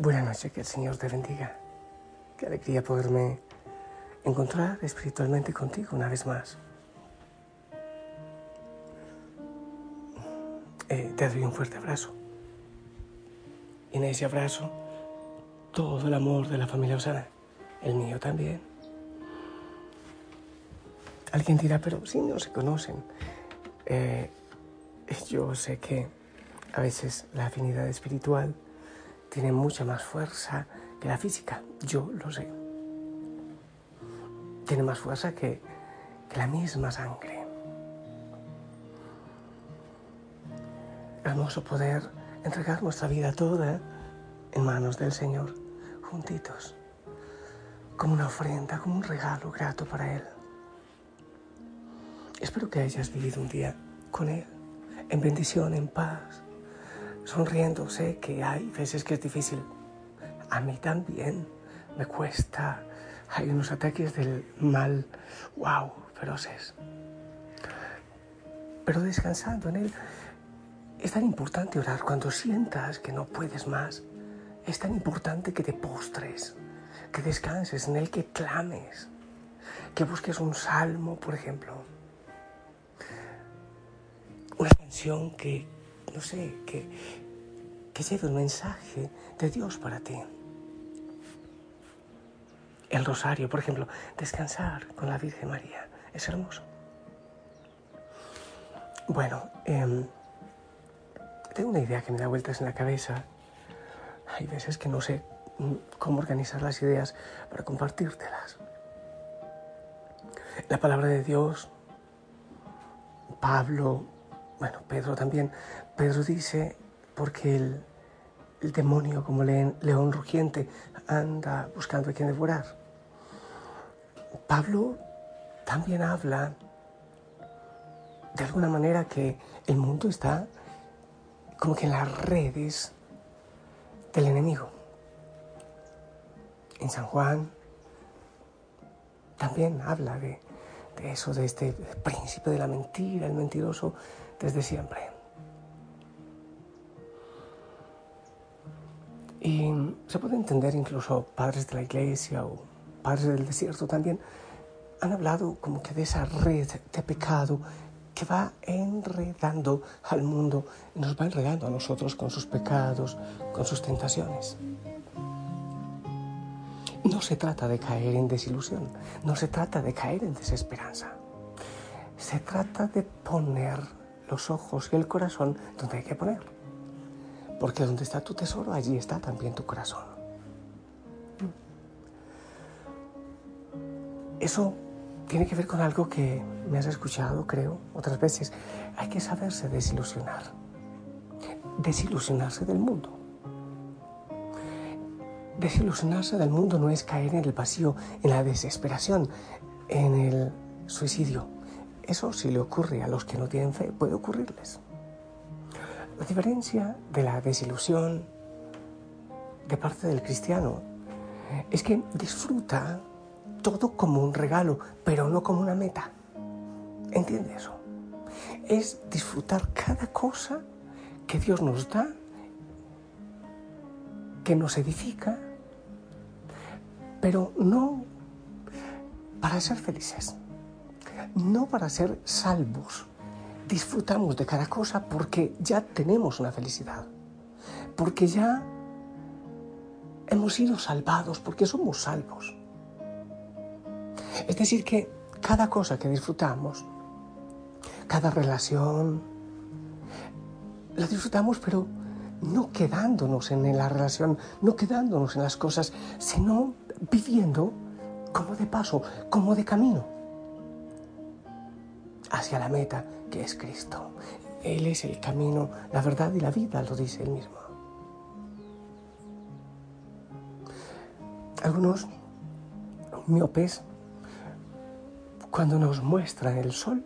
Buenas noches, que el Señor te bendiga. Qué alegría poderme encontrar espiritualmente contigo una vez más. Eh, te doy un fuerte abrazo. Y en ese abrazo, todo el amor de la familia Osana, el mío también. Alguien dirá, pero si no se conocen. Eh, yo sé que a veces la afinidad espiritual tiene mucha más fuerza que la física, yo lo sé. Tiene más fuerza que, la misma sangre. Hermoso poder entregar nuestra vida toda en manos del Señor, juntitos, como una ofrenda, como un regalo grato para Él. Espero que hayas vivido un día con Él, en bendición, en paz, sonriendo. Sé que hay veces que es difícil. A mí también me cuesta. Hay unos ataques del mal, wow, feroces. Pero descansando en Él, es tan importante orar cuando sientas que no puedes más. Es tan importante que te postres, que descanses en Él, que clames, que busques un salmo, por ejemplo. Una canción que, no sé, que, que lleve un mensaje de Dios para ti. El rosario, por ejemplo, descansar con la Virgen María, es hermoso. Bueno, em, tengo una idea que me da vueltas en la cabeza. Hay veces que no sé cómo organizar las ideas para compartírtelas. La palabra de Dios, Pablo, bueno, Pedro también, Pedro dice, porque el, demonio como león rugiente anda buscando a quien devorar. Pablo también habla de alguna manera que el mundo está como que en las redes del enemigo. En San Juan también habla de, de eso, de este príncipe de la mentira, el mentiroso desde siempre. Y se puede entender incluso padres de la iglesia o padres del desierto también han hablado como que de esa red de pecado que va enredando al mundo nos va enredando a nosotros con sus pecados, con sus tentaciones. No se trata de caer en desilusión, no se trata de caer en desesperanza. Se trata de poner los ojos y el corazón donde hay que ponerlo. Porque donde está tu tesoro, allí está también tu corazón. Eso tiene que ver con algo que me has escuchado, creo, otras veces. Hay que saberse desilusionar. Desilusionarse del mundo. Desilusionarse del mundo no es caer en el vacío, en la desesperación, en el suicidio. Eso si le ocurre a los que no tienen fe, puede ocurrirles. La diferencia de la desilusión de parte del cristiano es que disfruta todo como un regalo, pero no como una meta. ¿Entiende eso? Es disfrutar cada cosa que Dios nos da, que nos edifica, pero no para ser felices, no para ser salvos disfrutamos de cada cosa porque ya tenemos una felicidad, porque ya hemos sido salvados, porque somos salvos. Es decir, que cada cosa que disfrutamos, cada relación, la disfrutamos, pero no quedándonos en la relación, no quedándonos en las cosas, sino viviendo como de paso, como de camino hacia la meta que es Cristo. Él es el camino, la verdad y la vida, lo dice él mismo. Algunos miopes, cuando nos muestran el sol,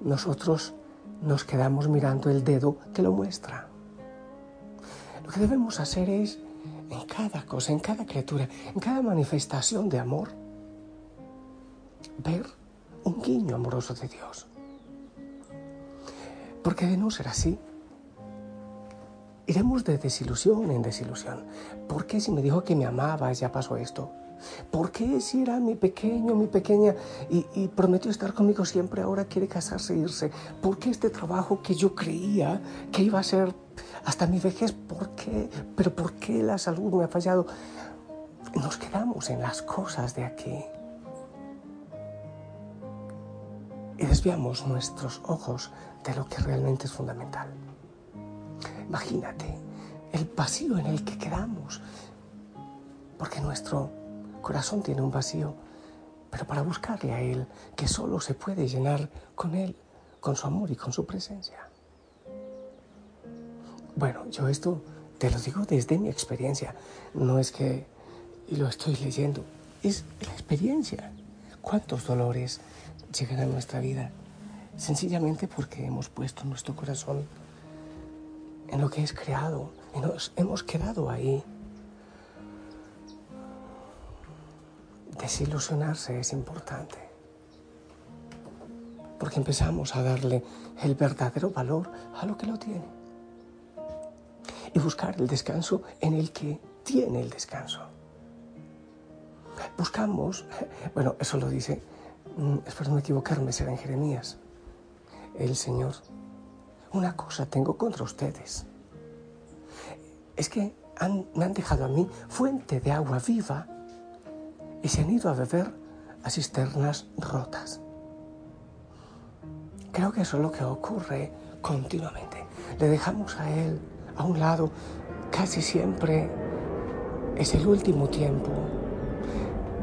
nosotros nos quedamos mirando el dedo que lo muestra. Lo que debemos hacer es, en cada cosa, en cada criatura, en cada manifestación de amor, ver un guiño amoroso de Dios. Porque de no ser así, iremos de desilusión en desilusión. ¿Por qué si me dijo que me amaba ya pasó esto? ¿Por qué si era mi pequeño, mi pequeña y, prometió estar conmigo siempre, ahora quiere casarse e irse? ¿Por qué este trabajo que yo creía que iba a ser hasta mi vejez? ¿Por qué? ¿Pero por qué la salud me ha fallado? Nos quedamos en las cosas de aquí. Y desviamos nuestros ojos de lo que realmente es fundamental. Imagínate el vacío en el que quedamos, porque nuestro corazón tiene un vacío, pero para buscarle a Él, que solo se puede llenar con Él, con su amor y con su presencia. Bueno, yo esto te lo digo desde mi experiencia, no es que lo estoy leyendo, es la experiencia. ¿Cuántos dolores llegan a nuestra vida? Sencillamente porque hemos puesto nuestro corazón en lo que es creado y nos hemos quedado ahí Desilusionarse es importante, porque empezamos a darle el verdadero valor a lo que lo tiene y buscar el descanso en el que tiene el descanso. Buscamos, bueno, eso lo dice, espero no equivocarme, será en Jeremías, el Señor. Una cosa tengo contra ustedes. Es que me han dejado a mí fuente de agua viva y se han ido a beber a cisternas rotas. Creo que eso es lo que ocurre continuamente. Le dejamos a Él a un lado casi siempre. Es el último tiempo,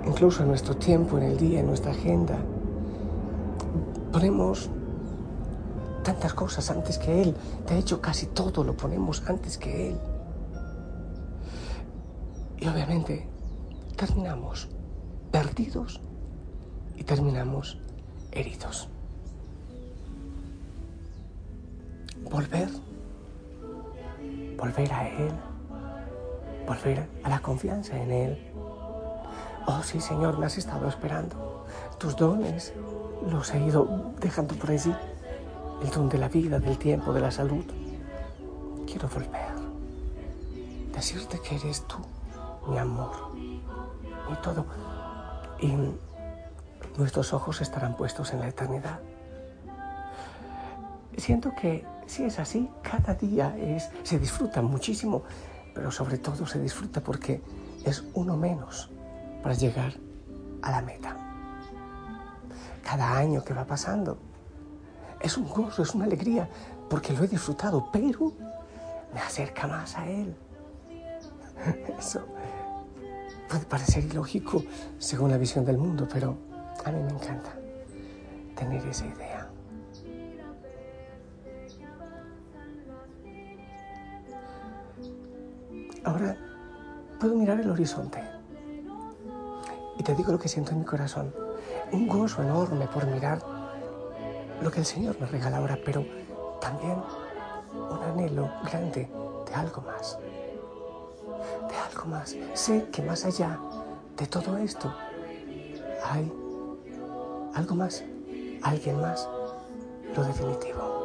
incluso en nuestro tiempo, en el día, en nuestra agenda. Ponemos tantas cosas antes que Él. De hecho, casi todo lo ponemos antes que Él. Y obviamente terminamos perdidos y terminamos heridos. Volver, volver a Él, volver a la confianza en Él. Oh sí, Señor, me has estado esperando. Tus dones los he ido dejando por allí. El don de la vida, del tiempo, de la salud. Quiero volver. Decirte que eres tú, mi amor, y todo y nuestros ojos estarán puestos en la eternidad. Siento que si es así, cada día se disfruta muchísimo, pero sobre todo se disfruta porque es uno menos para llegar a la meta. Cada año que va pasando es un gozo, es una alegría, porque lo he disfrutado, pero me acerca más a Él. Eso Puede parecer ilógico según la visión del mundo, pero a mí me encanta tener esa idea. Ahora puedo mirar el horizonte y te digo lo que siento en mi corazón. Un gozo enorme por mirar lo que el Señor me regala ahora, pero también un anhelo grande de algo más de algo más. Sé que más allá de todo esto hay algo más, alguien más, lo definitivo.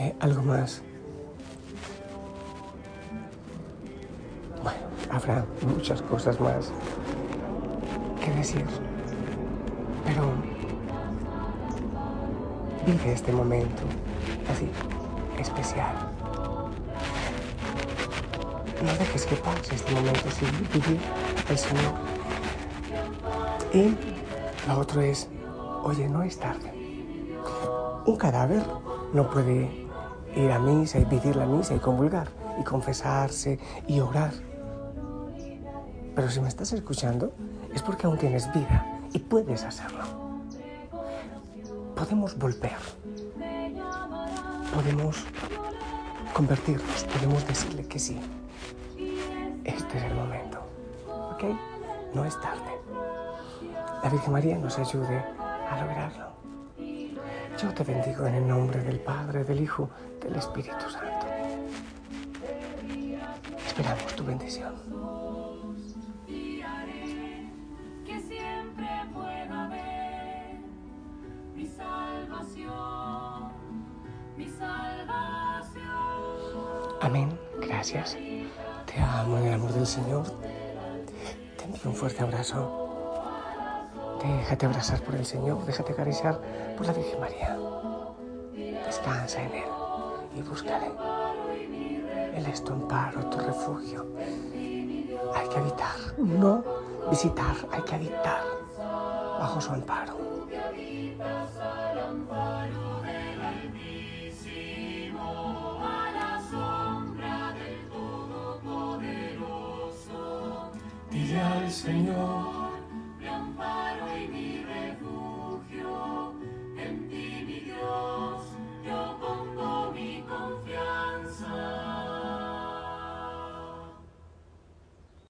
Eh, algo más. Bueno, habrá muchas cosas más que decir, pero vive este momento así, especial. No dejes que pase este momento así, vivir el Señor. Y lo otro es, oye, no es tarde. Un cadáver no puede ir a misa y vivir la misa y comulgar y confesarse y orar. Pero si me estás escuchando es porque aún tienes vida y puedes hacerlo. Podemos volver. Podemos convertirnos. Podemos decirle que sí. Este es el momento. ¿Ok? No es tarde. La Virgen María nos ayude a lograrlo. Yo te bendigo en el nombre del Padre, del Hijo, del Espíritu Santo. Esperamos tu bendición. Amén. Gracias. Te amo en el amor del Señor. Te envío un fuerte abrazo. Déjate abrazar por el Señor, déjate acariciar por la Virgen María. Descansa en Él y búscale. Él es tu amparo, tu refugio. Hay que habitar, no visitar, hay que habitar bajo su amparo. Dile al Señor